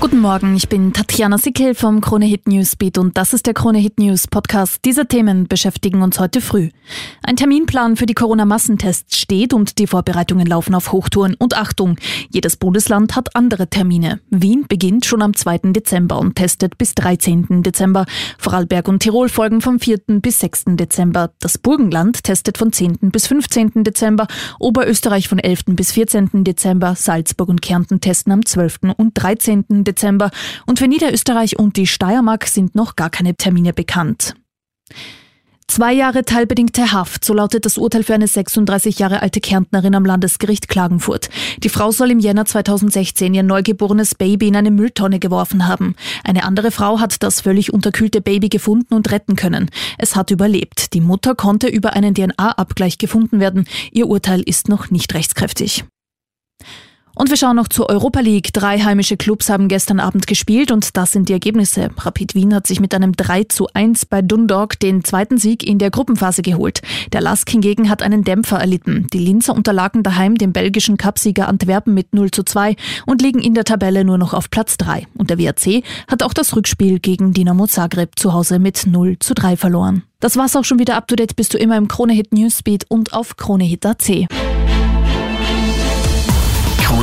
Guten Morgen, ich bin Tatjana Sickel vom Krone Hit Newsbeat und das ist der Krone Hit News Podcast. Diese Themen beschäftigen uns heute früh. Ein Terminplan für die Corona-Massentests steht und die Vorbereitungen laufen auf Hochtouren. Und Achtung, jedes Bundesland hat andere Termine. Wien beginnt schon am 2. Dezember und testet bis 13. Dezember. Vorarlberg und Tirol folgen vom 4. bis 6. Dezember. Das Burgenland testet von 10. bis 15. Dezember. Oberösterreich von 11. bis 14. Dezember. Salzburg und Kärnten testen am 12. und 13. Dezember und für Niederösterreich und die Steiermark sind noch gar keine Termine bekannt. Zwei Jahre teilbedingte Haft, so lautet das Urteil für eine 36 Jahre alte Kärntnerin am Landesgericht Klagenfurt. Die Frau soll im Jänner 2016 ihr neugeborenes Baby in eine Mülltonne geworfen haben. Eine andere Frau hat das völlig unterkühlte Baby gefunden und retten können. Es hat überlebt. Die Mutter konnte über einen DNA-Abgleich gefunden werden. Ihr Urteil ist noch nicht rechtskräftig. Und wir schauen noch zur Europa League. Drei heimische Clubs haben gestern Abend gespielt und das sind die Ergebnisse. Rapid Wien hat sich mit einem 3 zu 1 bei Dundalk den zweiten Sieg in der Gruppenphase geholt. Der Lask hingegen hat einen Dämpfer erlitten. Die Linzer unterlagen daheim dem belgischen Cupsieger Antwerpen mit 0 zu 2 und liegen in der Tabelle nur noch auf Platz 3. Und der WRC hat auch das Rückspiel gegen Dinamo Zagreb zu Hause mit 0 zu 3 verloren. Das war's auch schon wieder up to date. Bist du immer im Kronehit Newsbeat und auf Kronehit.at.